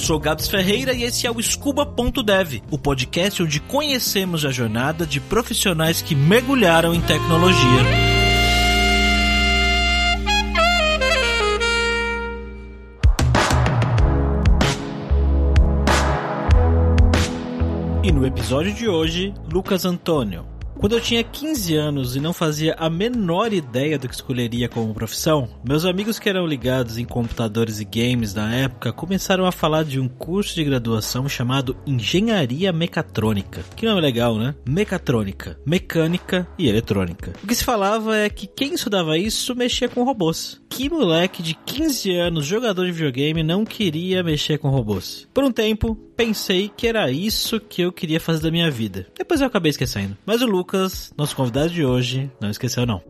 sou Gabs Ferreira e esse é o Scuba.dev, o podcast onde conhecemos a jornada de profissionais que mergulharam em tecnologia. E no episódio de hoje, Lucas Antônio. Quando eu tinha 15 anos e não fazia a menor ideia do que escolheria como profissão, meus amigos que eram ligados em computadores e games na época começaram a falar de um curso de graduação chamado Engenharia Mecatrônica. Que nome legal, né? Mecatrônica, mecânica e eletrônica. O que se falava é que quem estudava isso mexia com robôs. Que moleque de 15 anos, jogador de videogame, não queria mexer com robôs? Por um tempo, pensei que era isso que eu queria fazer da minha vida. Depois eu acabei esquecendo. Mas o Lucas, nosso convidado de hoje, não esqueceu não.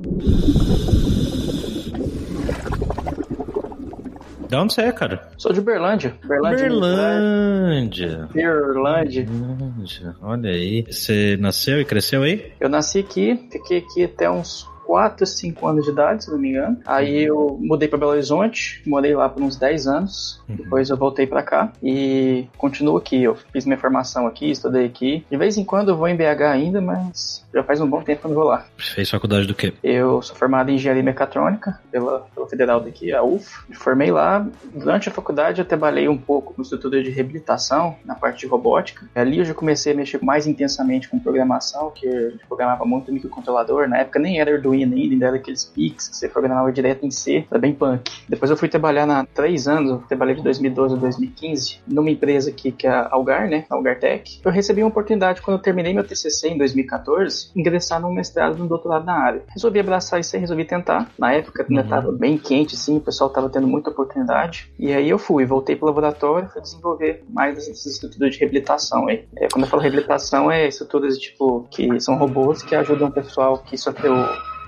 De onde você é, cara? Sou de Berlândia. Berlândia. Berlândia. Berlândia. Berlândia. Olha aí. Você nasceu e cresceu aí? Eu nasci aqui, fiquei aqui até uns 4, 5 anos de idade, se não me engano. Aí eu mudei para Belo Horizonte, morei lá por uns 10 anos. Uhum. Depois eu voltei para cá e continuo aqui. Eu fiz minha formação aqui, estudei aqui. De vez em quando eu vou em BH ainda, mas já faz um bom tempo que eu não vou lá. Fez faculdade do quê? Eu sou formado em Engenharia Mecatrônica pela, pela Federal daqui, a UF. Me formei lá. Durante a faculdade eu trabalhei um pouco no estrutura de reabilitação, na parte de robótica. Ali eu já comecei a mexer mais intensamente com programação, que eu programava muito microcontrolador. Na época nem era Arduino ainda, ainda era aqueles PICs que você programava direto em C, era bem punk. Depois eu fui trabalhar na três anos, eu trabalhei de 2012 a 2015, numa empresa aqui que é a Algar, né, Algar Tech. Eu recebi uma oportunidade quando eu terminei meu TCC em 2014, ingressar num mestrado e num doutorado na área. Resolvi abraçar isso aí, resolvi tentar. Na época ainda estava uhum. bem quente, sim, o pessoal estava tendo muita oportunidade. E aí eu fui, voltei pro laboratório, fui desenvolver mais essas estruturas de reabilitação aí. É, quando eu falo reabilitação, é estruturas tipo que são robôs que ajudam o pessoal que sofreu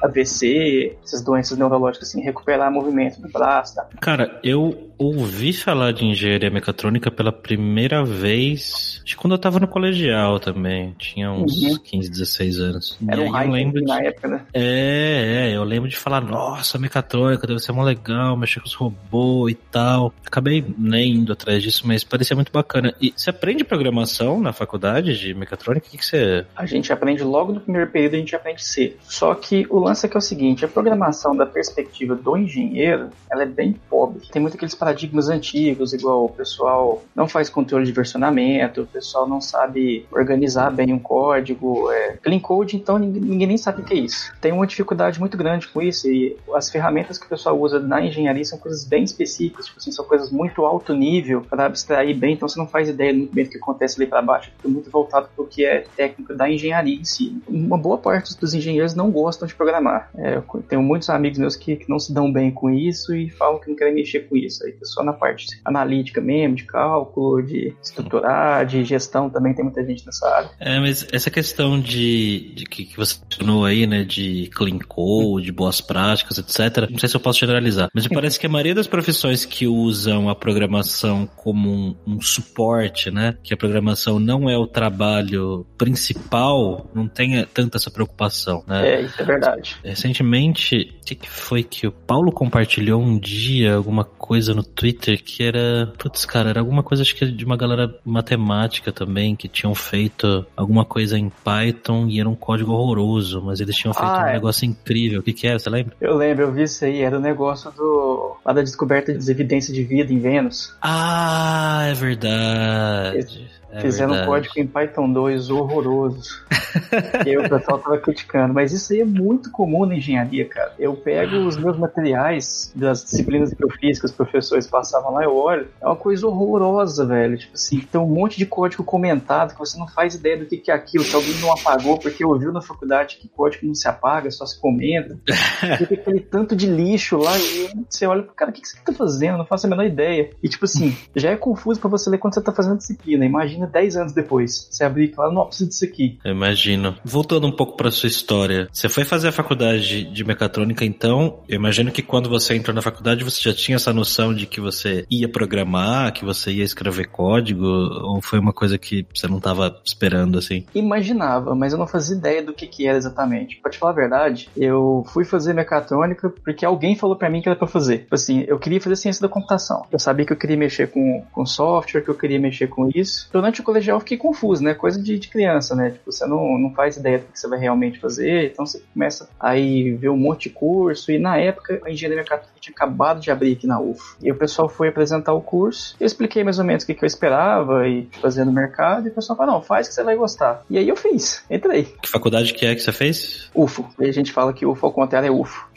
AVC, essas doenças neurológicas, assim, recuperar movimento do braço. Tá? Cara, eu ouvi falar de engenharia mecatrônica pela primeira vez, acho que quando eu tava no colegial também, tinha uns uhum. 15, 16 anos. Era um hype lembro de... na época, né? É, é, eu lembro de falar, nossa, mecatrônica deve ser mó legal, mexer com os robôs e tal. Acabei nem indo atrás disso, mas parecia muito bacana. E você aprende programação na faculdade de mecatrônica? O que, que você... A gente aprende logo no primeiro período, a gente aprende C. Só que o lance é que é o seguinte, a programação da perspectiva do engenheiro, ela é bem pobre. Tem muito aqueles paradigmas antigos, igual o pessoal não faz controle de versionamento, o pessoal não sabe organizar bem um código, é, clean code, então ninguém, nem sabe o que é isso. Tem uma dificuldade muito grande com isso e as ferramentas que o pessoal usa na engenharia são coisas bem específicas, tipo assim, são coisas muito alto nível para abstrair bem, então você não faz ideia muito bem do que acontece ali para baixo, é muito voltado para o que é técnico da engenharia em si. Uma boa parte dos engenheiros não gostam de programar programar. É, eu tenho muitos amigos meus que, que, não se dão bem com isso e falam que não querem mexer com isso. Aí só na parte analítica mesmo, de cálculo, de estruturar, de gestão também tem muita gente nessa área. É, mas essa questão de, de que, que você mencionou aí, né, de clean code, de boas práticas, etc. Não sei se eu posso generalizar, mas me parece que a maioria das profissões que usam a programação como um, um suporte, né, que a programação não é o trabalho principal, não tem tanta essa preocupação, né? É, isso é verdade. Recentemente, o que, que, foi que o Paulo compartilhou um dia, alguma coisa no Twitter que era. Putz, cara, era alguma coisa, acho que de uma galera matemática também, que tinham feito alguma coisa em Python e era um código horroroso, mas eles tinham feito ah, um é. negócio incrível. O que, que era, você lembra? Eu lembro, eu vi isso aí, era o um negócio do. lá da descoberta das evidências de vida em Vênus. Ah, é verdade. Esse... É Fizeram um código em Python 2 horroroso. e o pessoal tava criticando. Mas isso aí é muito comum na engenharia, cara. Eu pego os meus materiais das disciplinas que eu fiz, que os professores passavam lá, eu olho. É uma coisa horrorosa, velho. Tipo assim, tem um monte de código comentado que você não faz ideia do que, que é aquilo, que alguém não apagou porque ouviu na faculdade que código não se apaga, só se comenta. Tem aquele tanto de lixo lá e você olha cara, o que, que você tá fazendo? Eu não faço a menor ideia. E tipo assim, já é confuso para você ler quando você tá fazendo disciplina. Imagina imagina 10 anos depois. Você abrir e falar, não, preciso disso aqui. Eu imagino. Voltando um pouco para sua história, você foi fazer a faculdade de mecatrônica, então, eu imagino que quando você entrou na faculdade você já tinha essa noção de que você ia programar, que você ia escrever código, ou foi uma coisa que você não estava esperando assim? Imaginava, mas eu não fazia ideia do que, que era exatamente. Pra te falar a verdade, eu fui fazer mecatrônica porque alguém falou para mim que era pra fazer. Tipo assim, eu queria fazer ciência da computação. Eu sabia que eu queria mexer com, com software, que eu queria mexer com isso. Durante o colegial eu fiquei confuso, né? Coisa de, de criança, né? Tipo, você não, não faz ideia do que você vai realmente fazer, então você começa aí ver um monte de curso. E na época, a engenharia mecânica tinha acabado de abrir aqui na UF. E o pessoal foi apresentar o curso. Eu expliquei mais ou menos o que, que eu esperava e fazer no mercado. E o pessoal falou: não, faz que você vai gostar. E aí eu fiz, entrei. Que faculdade que é que você fez? UFO. E a gente fala que UFO ao contrário é UFO.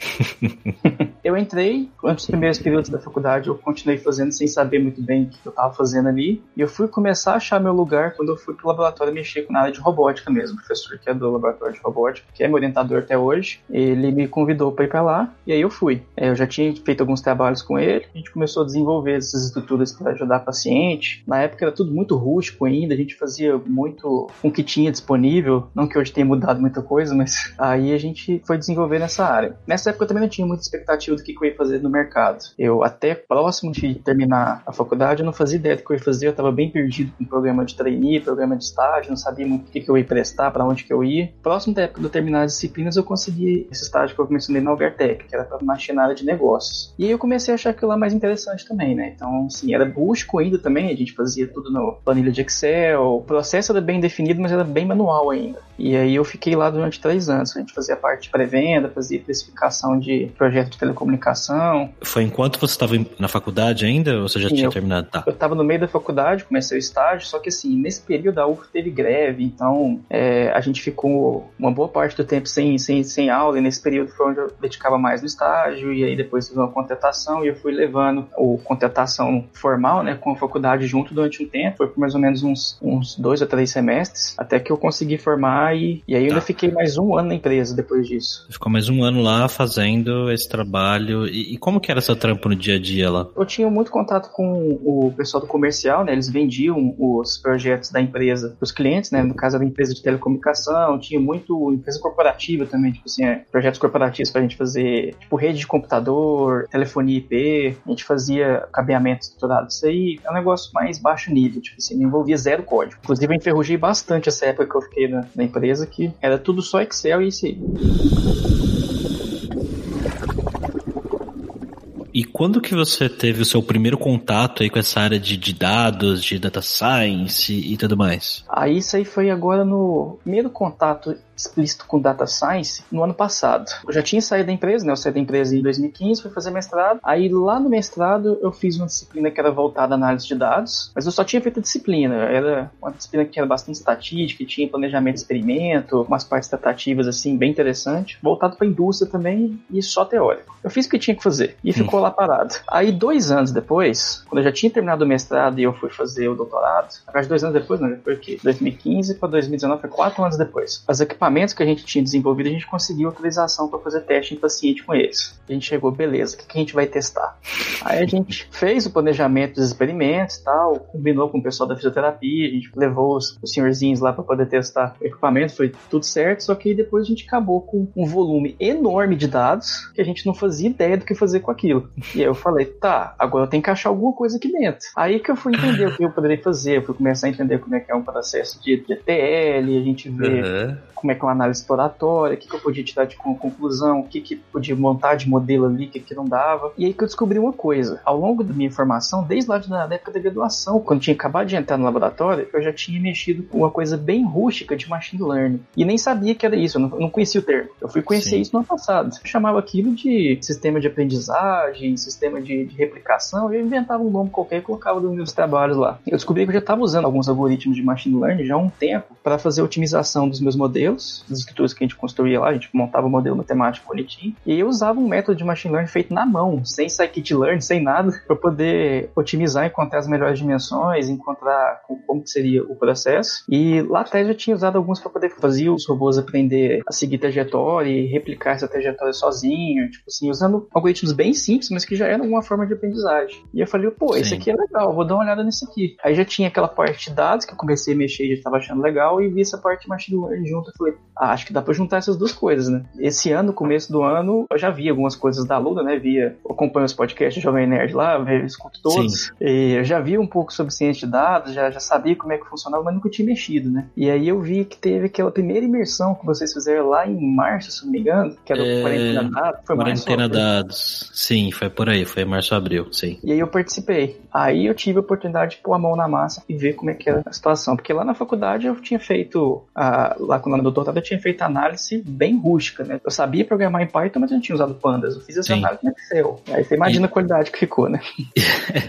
eu entrei, antes dos primeiros períodos da faculdade, eu continuei fazendo sem saber muito bem o que eu estava fazendo ali. E eu fui começar a achar meu lugar quando eu fui pro laboratório mexer com a área de robótica mesmo. O professor que é do laboratório de robótica, que é meu orientador até hoje, ele me convidou para ir para lá e aí eu fui. É, eu já tinha feito alguns trabalhos com ele, a gente começou a desenvolver essas estruturas para ajudar paciente. Na época era tudo muito rústico ainda, a gente fazia muito com o que tinha disponível, não que hoje tenha mudado muita coisa, mas aí a gente foi desenvolver nessa área. Nessa época eu também não tinha muita expectativa do que eu ia fazer no mercado. Eu até próximo de terminar a faculdade, eu não fazia ideia do que eu ia fazer, eu estava bem perdido com programa de trainee, programa de estágio, não sabia muito o que, que eu ia prestar, para onde que eu ia. Próximo da época de eu terminar as disciplinas, eu consegui esse estágio que eu mencionei na Albertec, que era para machinária de negócios. E aí eu comecei a achar aquilo lá mais interessante também, né? Então, assim, era busco ainda também, a gente fazia tudo no planilha de Excel, o processo era bem definido, mas era bem manual ainda. E aí eu fiquei lá durante três anos. A gente fazia parte de pré-venda, fazia precificação de projeto de telecomunicação. Foi enquanto você estava na faculdade ainda ou você já Sim, tinha eu, terminado? Tá. Eu estava no meio da faculdade, comecei o estágio, só que assim, nesse período a UF teve greve, então é, a gente ficou uma boa parte do tempo sem, sem, sem aula, e nesse período foi onde eu dedicava mais no estágio, e aí depois fiz uma contratação e eu fui levando o contratação formal, né, com a faculdade junto durante um tempo, foi por mais ou menos uns, uns dois ou três semestres, até que eu consegui formar e, e aí eu tá. ainda fiquei mais um ano na empresa depois disso. Ficou mais um ano lá fazendo esse trabalho. E, e, como que era seu trampo no dia a dia lá? Eu tinha muito contato com o pessoal do comercial, né? Eles vendiam os projetos da empresa para os clientes, né? No caso, era empresa de telecomunicação, tinha muito empresa corporativa também, tipo assim, é, projetos corporativos para a gente fazer, tipo, rede de computador, telefonia IP, a gente fazia cabeamento estruturado. Isso aí é um negócio mais baixo nível, tipo assim, não envolvia zero código. Inclusive, eu enferrujei bastante essa época que eu fiquei na, na empresa, que era tudo só Excel e isso aí. E quando que você teve o seu primeiro contato aí com essa área de, de dados, de data science e, tudo mais? Aí isso aí foi agora no primeiro contato explícito com data science no ano passado. Eu já tinha saído da empresa, né? Eu saí da empresa em 2015, fui fazer mestrado. Aí lá no mestrado eu fiz uma disciplina que era voltada à análise de dados, mas eu só tinha feito a disciplina. Era uma disciplina que era bastante estatística, que tinha planejamento de experimento, umas partes tratativas assim bem interessante, voltado para a indústria também e só teórico. Eu fiz o que tinha que fazer e ficou lá Aí dois anos depois, quando eu já tinha terminado o mestrado e eu fui fazer o doutorado, na dois anos depois, não, foi aqui, 2015 para 2019, foi quatro anos depois. As equipamentos que a gente tinha desenvolvido, a gente conseguiu autorização para fazer teste em paciente com eles. A gente chegou, beleza, o que, que a gente vai testar? Aí a gente fez o planejamento dos experimentos tal, combinou com o pessoal da fisioterapia, a gente levou os, os senhorzinhos lá para poder testar o equipamento, foi tudo certo, só que depois a gente acabou com um volume enorme de dados que a gente não fazia ideia do que fazer com aquilo. E aí eu falei, tá, agora eu tenho que achar alguma coisa aqui dentro. Aí que eu fui entender o que eu poderia fazer, eu fui começar a entender como é que é um processo de, ETL, a gente vê uhum. como é que é uma análise exploratória, o que, que eu podia tirar de conclusão, o que, que podia montar de modelo ali, o que, que não dava. E aí que eu descobri uma coisa. Ao longo da minha formação, desde lá da época da graduação, quando tinha acabado de entrar no laboratório, eu já tinha mexido com uma coisa bem rústica de machine learning. E nem sabia que era isso, eu não, não conhecia o termo. Eu fui conhecer Sim. isso no ano passado. Eu chamava aquilo de sistema de aprendizagem, sistema de, de replicação, eu inventava um nome qualquer e colocava nos meus trabalhos lá. Eu descobri que eu já estava usando alguns algoritmos de machine learning já há um tempo para fazer otimização dos meus modelos, das escrituras que a gente construía lá, a gente montava o um modelo matemático bonitinho, e eu usava um método de machine learning feito na mão, sem scikit-learn, sem nada, para poder otimizar, encontrar as melhores dimensões, encontrar como seria o processo. E lá atrás eu tinha usado alguns para poder fazer os robôs aprender a seguir trajetória e replicar essa trajetória sozinho, tipo assim, usando algoritmos bem simples, mas que que já era alguma forma de aprendizagem. E eu falei, pô, esse Sim. aqui é legal, vou dar uma olhada nesse aqui. Aí já tinha aquela parte de dados que eu comecei a mexer e já estava achando legal, e vi essa parte de machine learning junto. Eu falei, ah, acho que dá pra juntar essas duas coisas, né? Esse ano, no começo do ano, eu já vi algumas coisas da Luna, né? Via, acompanho os podcasts do Jovem Nerd lá, eu escuto todos. E eu já vi um pouco sobre ciência de dados, já, já sabia como é que funcionava, mas nunca tinha mexido, né? E aí eu vi que teve aquela primeira imersão que vocês fizeram lá em março, se não me engano, que era o É, Quarentena Dados. Foi Quarentena dados. Sim, foi por aí, foi março abril, sim. E aí eu participei. Aí eu tive a oportunidade de pôr a mão na massa e ver como é que era a situação. Porque lá na faculdade eu tinha feito, a, lá quando eu no doutorado, eu tinha feito análise bem rústica, né? Eu sabia programar em Python, mas eu não tinha usado pandas. Eu fiz essa Sim. análise no Excel. Aí você imagina a qualidade que ficou, né?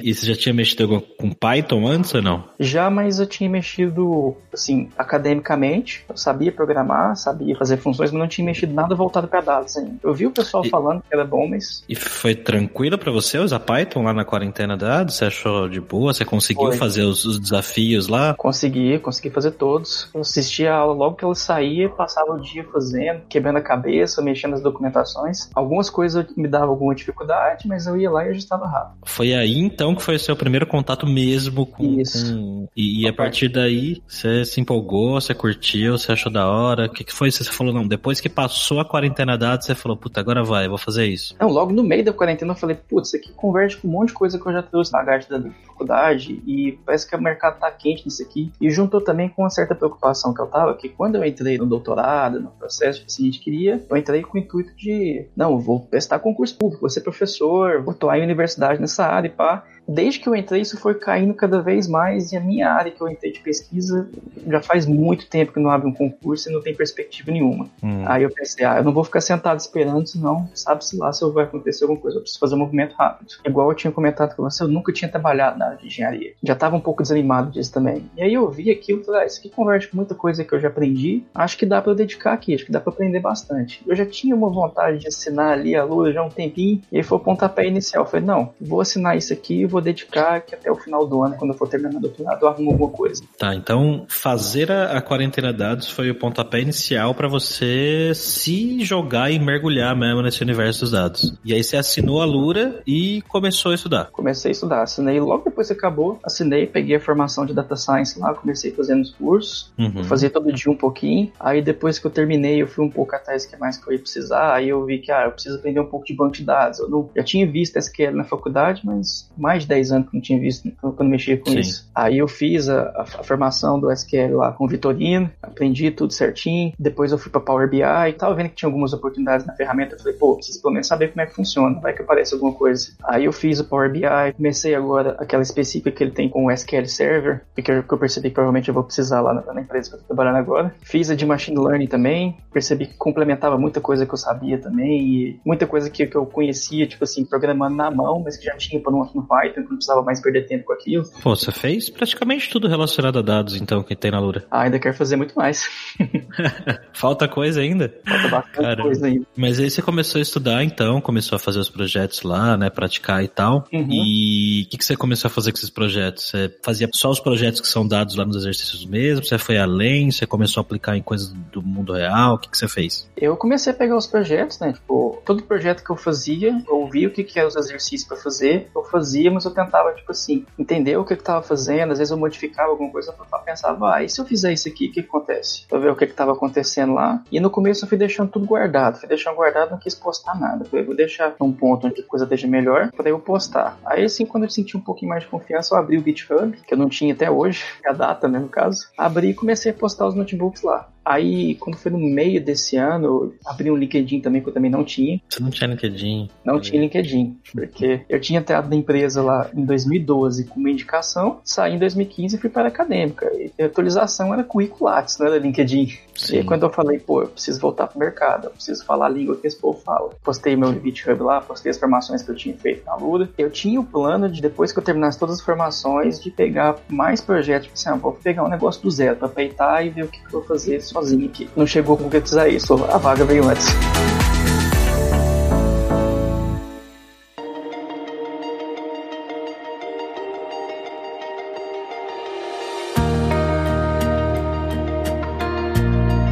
E você já tinha mexido com Python antes ou não? Já, mas eu tinha mexido, assim, academicamente. Eu sabia programar, sabia fazer funções, mas não tinha mexido nada voltado para dados ainda. Eu vi o pessoal E- falando que era bom, mas E foi tranquilo pra você usar Python lá na quarentena dados? Você achou de boa? Você conseguiu Foi. fazer os, os desafios lá? Consegui, consegui fazer todos. Eu assistia a aula logo que ela saía, passava o dia fazendo, quebrando a cabeça, mexendo nas documentações. Algumas coisas me davam alguma dificuldade, mas eu ia lá e ajustava rápido. Foi aí então que foi o seu primeiro contato mesmo com. Isso. com- E, e a partir daí você se empolgou, você curtiu, você achou da hora. O que, que foi? Você falou, não, depois que passou a quarentena dados, você falou, puta, agora vai, vou fazer isso. Não, logo no meio da quarentena eu falei, putz, isso aqui converge com um monte de coisa que eu já trouxe na da faculdade e parece que o mercado tá quente nisso aqui. E juntou também com uma certa preocupação que eu tava, que quando eu entrei no doutorado, no processo que a gente queria, eu entrei com o intuito de, não, vou prestar concurso público, vou ser professor, vou atuar em universidade nessa área e pá. Desde que eu entrei, isso foi caindo cada vez mais, e a minha área que eu entrei de pesquisa já faz muito tempo que não abre um concurso e não tem perspectiva nenhuma. Hum. Aí eu pensei, ah, eu não vou ficar sentado esperando, senão sabe-se lá se vai acontecer alguma coisa. Eu preciso fazer um movimento rápido. Igual eu tinha comentado com você, eu nunca tinha trabalhado na área de engenharia. Já estava um pouco desanimado disso também. E aí eu vi aquilo e falei, ah, isso aqui converte com muita coisa que eu já aprendi. Acho que dá para eu dedicar aqui, acho que dá para aprender bastante. Eu já tinha uma vontade de assinar ali a Lua já há um tempinho, e aí foi o pontapé inicial. Eu falei, não, vou assinar isso aqui e vou dedicar que até o final do ano, quando eu for terminar o doutorado, eu arrumo alguma coisa. Tá, então fazer a, a quarentena dados foi o pontapé inicial pra você se jogar e mergulhar mesmo nesse universo dos dados. E aí você assinou a Lura e começou a estudar. comecei a estudar. Assinei logo depois que acabou, assinei, peguei a formação de data science lá, comecei fazendo os cursos, Uhum. fazia todo dia um pouquinho. Aí depois que eu terminei, eu fui um pouco atrás que mais que eu ia precisar. Aí eu vi que ah, eu preciso aprender um pouco de banco de dados. Eu não, já tinha visto SQL na faculdade, mas mais de 10 anos que eu não tinha visto quando quando mexia com Sim. isso. Aí eu fiz a, a- a formação do SQL lá com o Vitorino, aprendi tudo certinho. Depois eu fui para Power BI, tava vendo que tinha algumas oportunidades na ferramenta. Eu falei, pô, preciso pelo menos saber como é que funciona, vai que aparece alguma coisa. Aí eu fiz o Power BI, comecei agora aquela específica que ele tem com o SQL Server, porque eu, que eu percebi que provavelmente eu vou precisar lá na, na empresa que eu tô trabalhando agora. Fiz a de Machine Learning também, percebi que complementava muita coisa que eu sabia também, e muita coisa que, que eu conhecia, tipo assim, programando na mão, mas que já tinha no, no Python, que não precisava mais perder tempo com aquilo. Pô, você fez praticamente tudo relacionado a dados, então, que tem na Lura. Ah, ainda quero fazer muito mais. Falta coisa ainda. Falta bastante Caramba. coisa ainda. Mas aí você começou a estudar, então, começou a fazer os projetos lá, né, praticar e tal. Uhum. E o que, que você começou a fazer com esses projetos? Você fazia só os projetos que são dados lá nos exercícios mesmo? Você foi além? Você começou a aplicar em coisas do mundo real? O que, que você fez? Eu comecei a pegar os projetos, né? Tipo, todo projeto que eu fazia, eu via o que, que eram os exercícios pra fazer, eu fazia, mas eu tentava, tipo assim, entender o que que tava fazendo, às vezes eu modificava alguma coisa, eu pensava, ah, e se eu fizer isso aqui, o que, que acontece? Pra ver o que que tava acontecendo lá. E no começo eu fui deixando tudo guardado, fui deixando guardado, não quis postar nada. Falei, vou deixar num ponto onde a coisa esteja melhor, pra eu postar. Aí assim, quando eu senti um pouquinho mais de confiança, eu abri o GitHub, que eu não tinha até hoje, a data, né, no caso. Abri e comecei a postar os notebooks lá. Aí, quando foi no meio desse ano, abri um LinkedIn também, que eu também não tinha. Você não tinha LinkedIn? Não tinha LinkedIn, porque eu tinha entrado na empresa lá em 2012 com uma indicação, saí em 2015 e fui para a acadêmica. E a atualização era currículo Lattes, não era LinkedIn. E aí, quando eu falei, pô, eu preciso voltar pro mercado, eu preciso falar a língua que esse povo fala. Postei meu GitHub lá, postei as formações que eu tinha feito na Lura. Eu tinha o plano de, depois que eu terminasse todas as formações, de pegar mais projetos, tipo assim, ah, vou pegar um negócio do zero, pra peitar e ver o que, que eu vou fazer sozinho aqui. Não chegou a concretizar isso, a vaga veio antes.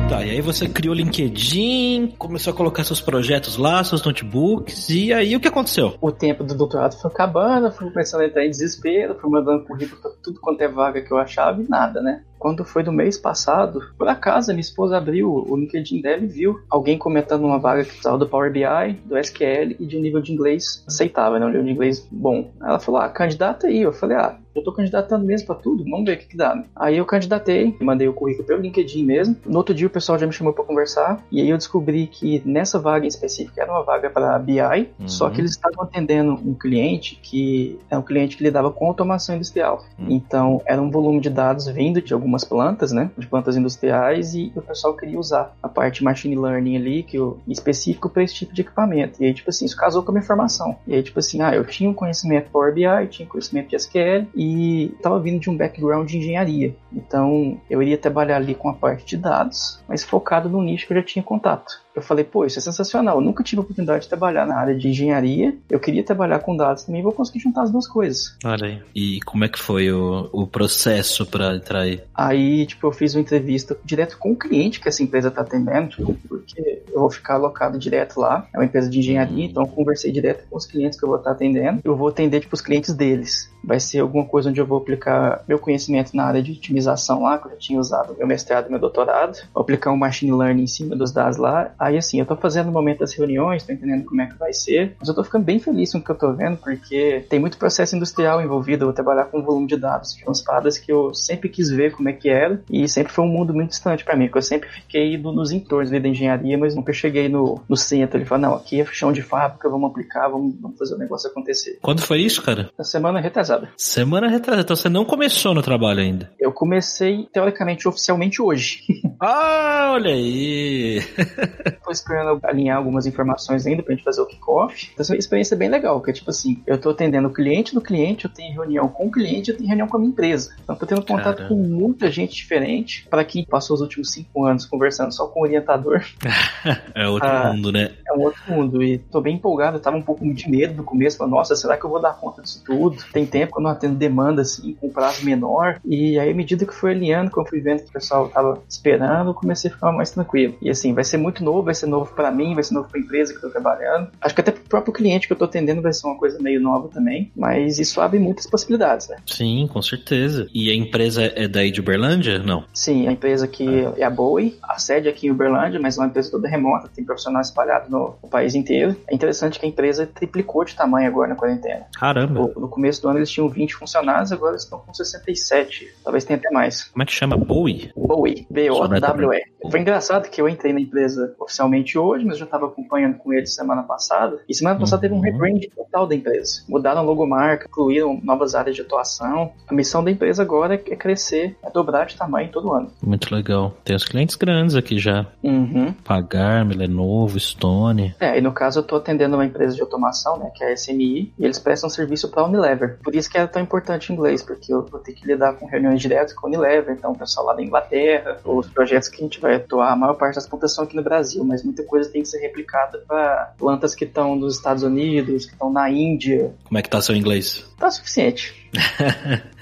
Tá, e aí você criou o LinkedIn, começou a colocar seus projetos lá, seus notebooks, e aí o que aconteceu? O tempo do doutorado foi acabando, fui começando a entrar em desespero, fui mandando currículo pra tudo quanto é vaga que eu achava e nada, né? Quando foi do mês passado, por acaso, minha esposa abriu o LinkedIn dela e viu alguém comentando uma vaga que precisava do Power BI, do SQL e de um nível de inglês aceitável, né? Um nível de inglês bom. Ela falou, ah, candidata aí. Eu falei, ah, eu tô candidatando mesmo para tudo, vamos ver o que, que dá. Aí eu candidatei, mandei o currículo pelo LinkedIn mesmo. No outro dia o pessoal já me chamou para conversar e aí eu descobri que nessa vaga em específico era uma vaga para BI, uhum. só que eles estavam atendendo um cliente que é um cliente que lidava com automação industrial. Uhum. Então era um volume de dados vindo de algumas plantas, né, de plantas industriais e o pessoal queria usar a parte machine learning ali que eu específico para esse tipo de equipamento. E aí tipo assim, isso casou com a minha formação. E aí tipo assim, ah, eu tinha um conhecimento Power BI, tinha conhecimento de SQL e e estava vindo de um background de engenharia. Então eu iria trabalhar ali com a parte de dados, mas focado no nicho que eu já tinha contato eu falei, pô, isso é sensacional. Eu nunca tive a oportunidade de trabalhar na área de engenharia. Eu queria trabalhar com dados também, vou conseguir juntar as duas coisas. Olha aí. E como é que foi o, o processo para entrar aí? Aí, tipo, eu fiz uma entrevista direto com o cliente que essa empresa tá atendendo, tipo, porque eu vou ficar alocado direto lá. É uma empresa de engenharia, então eu conversei direto com os clientes que eu vou estar tá atendendo. Eu vou atender, tipo, os clientes deles. Vai ser alguma coisa onde eu vou aplicar meu conhecimento na área de otimização lá, que eu já tinha usado meu mestrado e meu doutorado. Vou aplicar um machine learning em cima dos dados lá. Aí, assim, eu tô fazendo no momento das reuniões, tô entendendo como é que vai ser, mas eu tô ficando bem feliz com o que eu tô vendo, porque tem muito processo industrial envolvido. Eu vou trabalhar com um volume de dados umas paradas que eu sempre quis ver como é que era, e sempre foi um mundo muito distante para mim, porque eu sempre fiquei no, nos entornos da engenharia, mas nunca cheguei no, no centro. Ele falou, não, aqui é chão de fábrica, vamos aplicar, vamos, vamos fazer o negócio acontecer. Quando foi isso, cara? Na semana retrasada. Semana retrasada, então você não começou no trabalho ainda? Eu comecei, teoricamente, oficialmente hoje. ah, olha aí! Tô esperando alinhar algumas informações ainda pra gente fazer o kickoff. Então, essa é uma experiência bem legal, porque, tipo assim, eu tô atendendo o cliente do cliente, eu tenho reunião com o cliente, eu tenho reunião com a minha empresa. Então, tô tendo contato Caramba. com muita gente diferente. Para quem passou os últimos cinco anos conversando só com o orientador. é outro ah, mundo, né? É um outro mundo. E tô bem empolgado, eu tava um pouco de medo no começo. Falei, nossa, será que eu vou dar conta disso tudo? Tem tempo que eu não atendo demanda, assim, com prazo menor. E aí, à medida que foi alinhando, que eu fui vendo que o pessoal tava esperando, eu comecei a ficar mais tranquilo. E assim, vai ser muito novo, vai ser novo para mim, vai ser novo para a empresa que eu tô trabalhando. Acho que até pro próprio cliente que eu tô atendendo vai ser uma coisa meio nova também, mas isso abre muitas possibilidades, né? Sim, com certeza. E a empresa é daí de Uberlândia? Não. Sim, a empresa que ah. é a Bowie, a sede aqui em Uberlândia, mas é uma empresa toda remota, tem profissionais espalhados no, no país inteiro. É interessante que a empresa triplicou de tamanho agora na quarentena. Caramba. No, no começo do ano eles tinham 20 funcionários, agora estão com 67. Talvez tenha até mais. Como é que chama? Bowie? Bowie. B-O-W-E. Foi engraçado que eu entrei na empresa oficialmente hoje, mas já estava acompanhando com eles semana passada. E semana passada teve um uhum. rebrand total da empresa. Mudaram a logomarca, incluíram novas áreas de atuação. A missão da empresa agora é crescer, é dobrar de tamanho todo ano. Muito legal. Tem os clientes grandes aqui já. Uhum. Pagar, Lenovo, Stone. É, e no caso eu estou atendendo uma empresa de automação, né, que é a SMI, e eles prestam serviço para a Unilever. Por isso que é tão importante o inglês, porque eu vou ter que lidar com reuniões diretas com a Unilever, então o pessoal lá da Inglaterra, os projetos que a gente vai atuar, a maior parte das plantas são aqui no Brasil, mas muita coisa tem que ser replicada para plantas que estão nos Estados Unidos, que estão na Índia. Como é que tá seu inglês? Tá suficiente.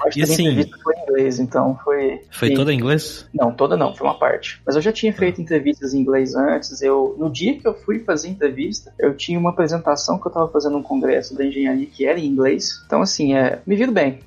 Acho e assim, entrevista foi em inglês, então foi. Foi e... toda em inglês? Não, toda não, foi uma parte. Mas eu já tinha feito entrevistas em inglês antes. Eu, no dia que eu fui fazer entrevista, eu tinha uma apresentação que eu estava fazendo um congresso da engenharia que era em inglês. Então, assim, é, me viro bem.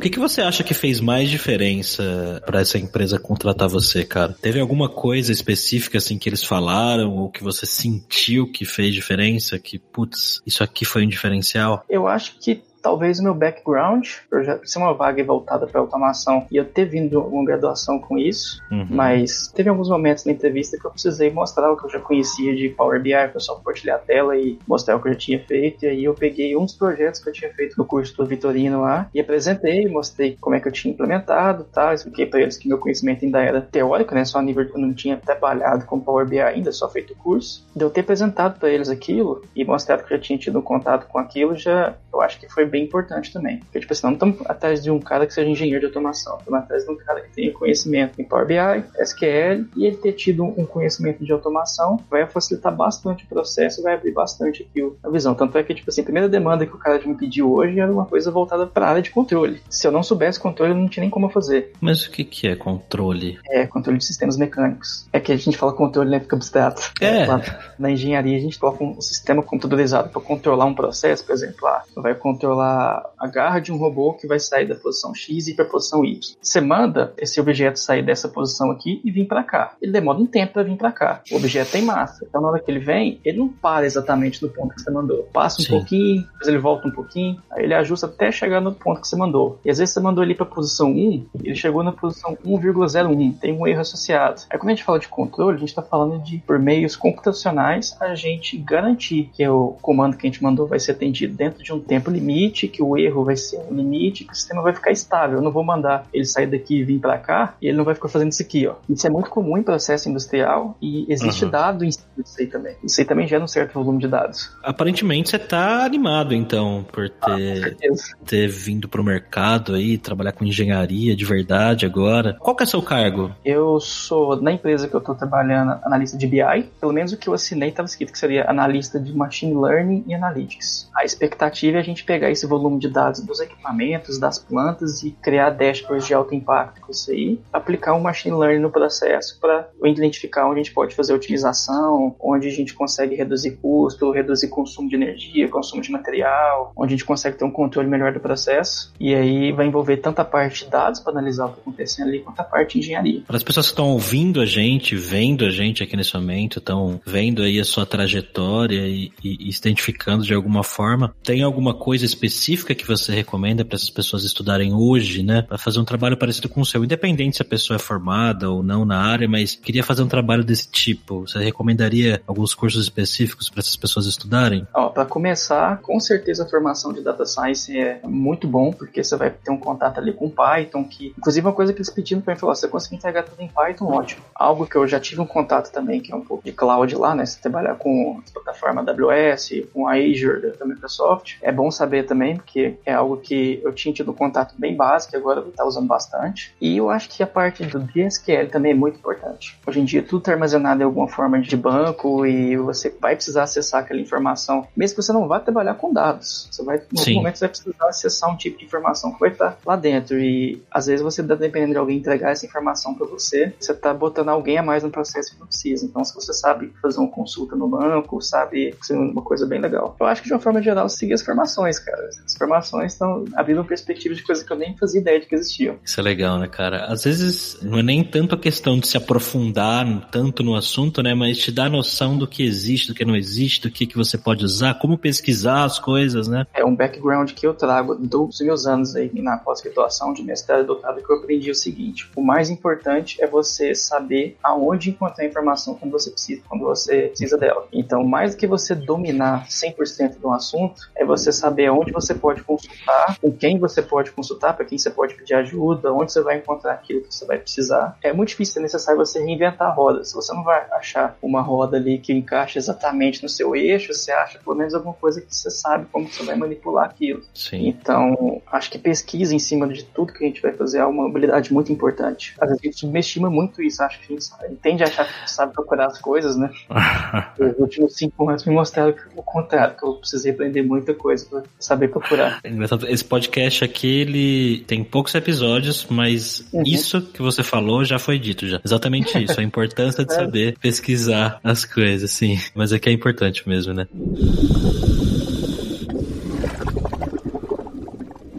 O que, que você acha que fez mais diferença para essa empresa contratar você, cara? Teve alguma coisa específica assim que eles falaram ou que você sentiu que fez diferença? Que, putz, isso aqui foi um diferencial? Eu acho que talvez o meu background, eu já ser uma vaga voltada para automação e eu ter vindo uma graduação com isso, uhum. mas teve alguns momentos na entrevista que eu precisei mostrar o que eu já conhecia de Power BI, para só compartilhar a tela e mostrar o que eu já tinha feito, e aí eu peguei uns projetos que eu tinha feito no curso do Vitorino lá e apresentei, mostrei como é que eu tinha implementado, tá? expliquei para eles que meu conhecimento ainda era teórico, né, só a nível que eu não tinha trabalhado com Power BI ainda, só feito o curso. De eu ter apresentado para eles aquilo e mostrado que eu já tinha tido um contato com aquilo, já eu acho que foi bem importante também. Porque, tipo assim, não estamos atrás de um cara que seja engenheiro de automação, estamos atrás de um cara que tenha conhecimento em Power BI, SQL, e ele ter tido um conhecimento de automação vai facilitar bastante o processo, vai abrir bastante aqui a visão. Tanto é que, tipo assim, a primeira demanda que o cara me pediu hoje era uma coisa voltada para a área de controle. Se eu não soubesse controle, eu não tinha nem como fazer. Mas o que, que é controle? É, controle de sistemas mecânicos. É que a gente fala controle, né? Fica abstrato. É. Lá na engenharia, a gente coloca um sistema computadorizado para controlar um processo, por exemplo, lá, vai controlar a garra de um robô que vai sair da posição X e para a posição Y. Você manda esse objeto sair dessa posição aqui e vir para cá. Ele demora um tempo para vir para cá. O objeto tem massa. Então, na hora que ele vem, ele não para exatamente no ponto que você mandou. Passa um Sim. pouquinho, depois ele volta um pouquinho, aí ele ajusta até chegar no ponto que você mandou. E às vezes você mandou ele para posição 1, ele chegou na posição 1,01, tem um erro associado. Aí quando a gente fala de controle, a gente está falando de, por meios computacionais, a gente garantir que o comando que a gente mandou vai ser atendido dentro de um tempo limite, que o erro vai ser um limite, que o sistema vai ficar estável. Eu não vou mandar ele sair daqui e vir para cá, e ele não vai ficar fazendo isso aqui, ó. Isso é muito comum em processo industrial e existe uhum. dado em cima disso aí também. Isso aí também gera um certo volume de dados. Aparentemente você tá animado, então, por ter, ah, ter vindo pro mercado aí, trabalhar com engenharia de verdade agora. Qual que é seu cargo? Eu sou, na empresa que eu tô trabalhando, analista de BI. Pelo menos o que eu assinei estava escrito que seria analista de Machine Learning e Analytics. A expectativa é a gente pegar esse volume de dados dos equipamentos, das plantas e criar dashboards de alto impacto com isso aí, aplicar um Machine Learning no processo para identificar onde a gente pode fazer otimização, onde a gente consegue reduzir custo, reduzir consumo de energia, consumo de material, onde a gente consegue ter um controle melhor do processo. E aí vai envolver tanto a parte de dados para analisar o que está acontecendo ali, quanto a parte de engenharia. Para as pessoas que estão ouvindo a gente, vendo a gente aqui nesse momento, estão vendo aí a sua trajetória e, e, e se identificando de alguma forma, tem alguma coisa específica que você recomenda para essas pessoas estudarem hoje, né? Para fazer um trabalho parecido com o seu, independente se a pessoa é formada ou não na área, mas queria fazer um trabalho desse tipo. Você recomendaria alguns cursos específicos para essas pessoas estudarem? Para começar, com certeza a formação de Data Science é muito bom, porque você vai ter um contato ali com Python, que inclusive uma coisa que eles pediram para mim falou, você conseguir entregar tudo em Python, ótimo. Algo que eu já tive um contato também, que é um pouco de cloud lá, né? Você trabalhar com a plataforma AWS, com a Azure da Microsoft, é bom saber também, porque é algo que eu tinha tido um contato bem básico, agora eu tá usando bastante. E eu acho que a parte do DSQL também é muito importante. Hoje em dia tudo está armazenado em alguma forma de banco e você vai precisar acessar aquela informação, mesmo que você não vá trabalhar com dados. Você vai, no Sim. momento, você vai precisar acessar um tipo de informação que vai estar lá dentro. E às vezes você está dependendo de alguém entregar essa informação para você, você está botando alguém a mais no processo que não precisa. Então, se você sabe fazer uma consulta no banco, sabe, é uma coisa bem legal. Eu acho que de uma forma geral, seguir as formações, cara. As formações estão abrindo perspectivas de coisas que eu nem fazia ideia de que existiam. Isso é legal, né, cara? Às vezes não é nem tanto a questão de se aprofundar tanto no assunto, né, mas te dar noção do que existe, do que não existe, do que, que você pode usar, como pesquisar as coisas, né? É um background que eu trago dos meus anos aí na pós-graduação de mestrado e doutorado que eu aprendi o seguinte: o mais importante é você saber aonde encontrar a informação quando você precisa, quando você precisa dela. Então, mais do que você dominar 100% de um assunto, é você saber aonde você pode consultar, com quem você pode consultar, para quem você pode pedir ajuda, onde você vai encontrar aquilo que você vai precisar. É muito difícil, é necessário você reinventar a roda. Se você não vai achar uma roda ali que encaixa exatamente no seu eixo, você acha pelo menos alguma coisa que você sabe como você vai manipular aquilo. Sim. Então, acho que pesquisa em cima de tudo que a gente vai fazer é uma habilidade muito importante. Às vezes a gente subestima muito isso, acho que a gente tende a achar que sabe procurar as coisas, né? Os últimos cinco anos me mostraram que o contrário, que eu precisei aprender muita coisa para saber procurar. Esse podcast aqui, ele tem poucos episódios, mas uhum. isso que você falou já foi dito já. Exatamente isso, a importância de é. saber pesquisar as coisas, sim. Mas é que é importante mesmo, né?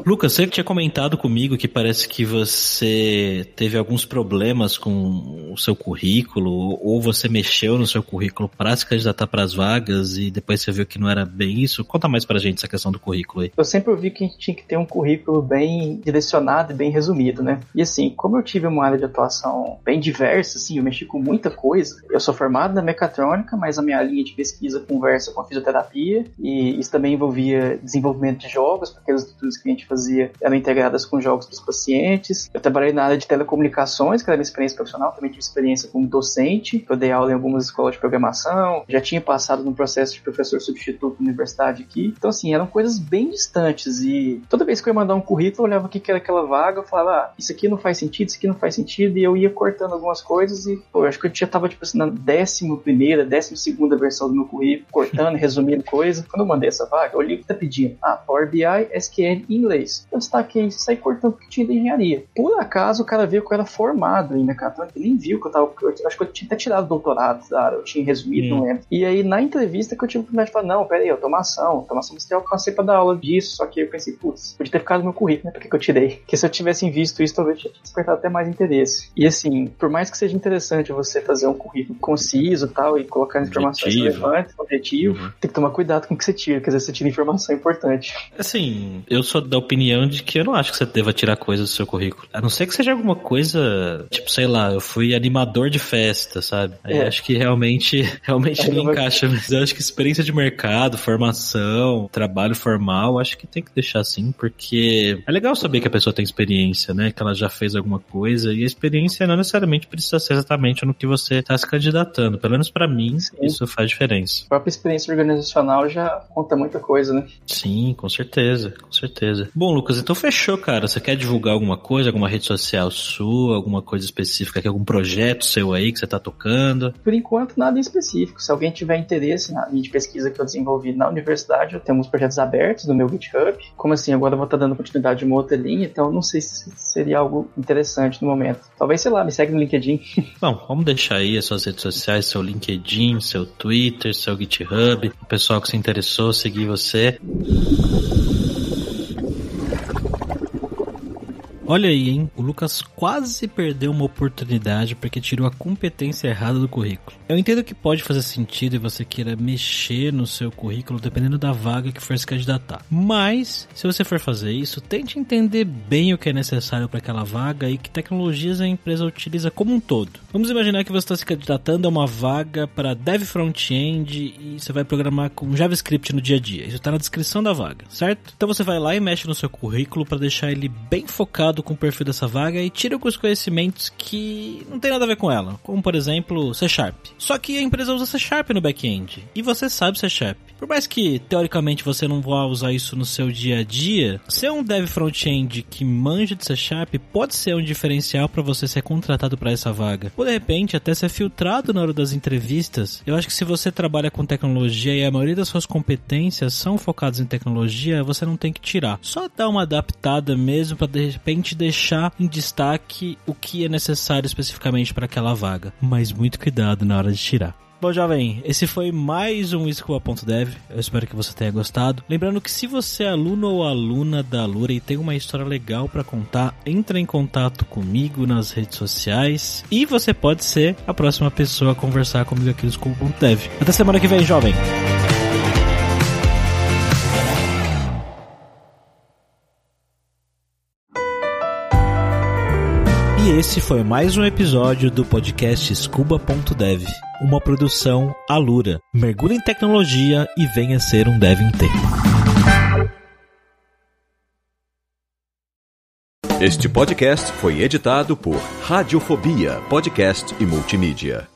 Lucas, você tinha comentado comigo que parece que você teve alguns problemas com o seu currículo, ou você mexeu no seu currículo para se candidatar para as vagas e depois você viu que não era bem isso. Conta mais pra gente essa questão do currículo aí. Eu sempre ouvi que a gente tinha que ter um currículo bem direcionado e bem resumido, né? E assim, como eu tive uma área de atuação bem diversa, assim, eu mexi com muita coisa. Eu sou formado na mecatrônica, mas a minha linha de pesquisa conversa com a fisioterapia e isso também envolvia desenvolvimento de jogos, para aqueles estudos que a gente fazia eram integradas com jogos para os pacientes. Eu trabalhei na área de telecomunicações, que era minha experiência profissional, também tive experiência como docente, eu dei aula em algumas escolas de programação, já tinha passado no processo de professor substituto na universidade aqui. Então, assim, eram coisas bem distantes e toda vez que eu ia mandar um currículo, eu olhava o que era aquela vaga, eu falava, ah, isso aqui não faz sentido, isso aqui não faz sentido, e eu ia cortando algumas coisas e, pô, eu acho que eu já tava, tipo assim, na décima primeira, décima segunda versão do meu currículo, cortando, resumindo coisa. Quando eu mandei essa vaga, eu olhei o que tá pedindo. Ah, Power BI, SQL em inglês. Eu destaquei isso, saí cortando porque tinha de engenharia. Por acaso, o cara viu que eu era formado em mecatrônica, ele nem viu que eu tava, eu, acho que eu tinha até tirado doutorado, cara, eu tinha resumido, não lembro. E aí, na entrevista que eu tive oportunidade de falar, não, peraí, automação, automação industrial, eu passei pra dar aula disso, só que eu pensei, putz, podia ter ficado no meu currículo, né? Por que, que eu tirei? Porque se eu tivesse visto isso, talvez tinha despertado até mais interesse. E assim, por mais que seja interessante você fazer um currículo conciso tal, e colocar informações relevantes, objetivo, uhum. tem que tomar cuidado com o que você tira, porque às vezes você tira informação importante. Assim, eu sou da opinião de que eu não acho que você deva tirar coisas do seu currículo. A não ser que seja alguma coisa, tipo, sei lá, eu fui animador de festa, sabe? Aí é. acho que realmente, realmente é, não encaixa, mas eu acho que experiência de mercado, formação, trabalho formal, acho que tem que deixar assim, porque é legal saber que a pessoa tem experiência, né? Que ela já fez alguma coisa, e a experiência não necessariamente precisa ser exatamente no que você está se candidatando. Pelo menos para mim, Sim. isso faz diferença. A própria experiência organizacional já conta muita coisa, né? Sim, com certeza, com certeza. Bom, Lucas, então fechou, cara. Você quer divulgar alguma coisa, alguma rede social sua, alguma coisa específica, aqui, algum projeto seu aí que você tá tocando? Por enquanto, nada em específico. Se alguém tiver interesse na linha de pesquisa que eu desenvolvi na universidade, eu tenho uns projetos abertos no meu GitHub. Como assim, agora eu vou estar dando continuidade de uma outra linha, então não sei se seria algo interessante no momento. Talvez, sei lá, me segue no LinkedIn. Bom, vamos deixar aí as suas redes sociais, seu LinkedIn, seu Twitter, seu GitHub, o pessoal que se interessou, seguir você. Olha aí, hein? O Lucas quase perdeu uma oportunidade porque tirou a competência errada do currículo. Eu entendo que pode fazer sentido e você queira mexer no seu currículo dependendo da vaga que for se candidatar. Mas, se você for fazer isso, tente entender bem o que é necessário para aquela vaga e que tecnologias a empresa utiliza como um todo. Vamos imaginar que você está se candidatando a uma vaga para Dev Front-End e você vai programar com JavaScript no dia a dia. Isso está na descrição da vaga, certo? Então você vai lá e mexe no seu currículo para deixar ele bem focado com o perfil dessa vaga e tira alguns conhecimentos que não tem nada a ver com ela, como por exemplo C Sharp. Só que a empresa usa C Sharp no back-end e você sabe C Sharp. Por mais que teoricamente você não vá usar isso no seu dia a dia, ser um dev front-end que manja de C Sharp pode ser um diferencial para você ser contratado para essa vaga. Ou de repente até ser filtrado na hora das entrevistas. Eu acho que se você trabalha com tecnologia e a maioria das suas competências são focadas em tecnologia, você não tem que tirar. Só dar uma adaptada mesmo para de repente te deixar em destaque o que é necessário especificamente para aquela vaga. Mas muito cuidado na hora de tirar. Bom, jovem, esse foi mais um Escola.dev. Eu espero que você tenha gostado. Lembrando que se você é aluno ou aluna da Lura e tem uma história legal para contar, entre em contato comigo nas redes sociais e você pode ser a próxima pessoa a conversar comigo aqui no Escola.dev. Até semana que vem, jovem! E esse foi mais um episódio do podcast Scuba.dev, uma produção Alura. Mergulhe em tecnologia e venha ser um dev inteiro. Este podcast foi editado por Radiofobia, podcast e multimídia.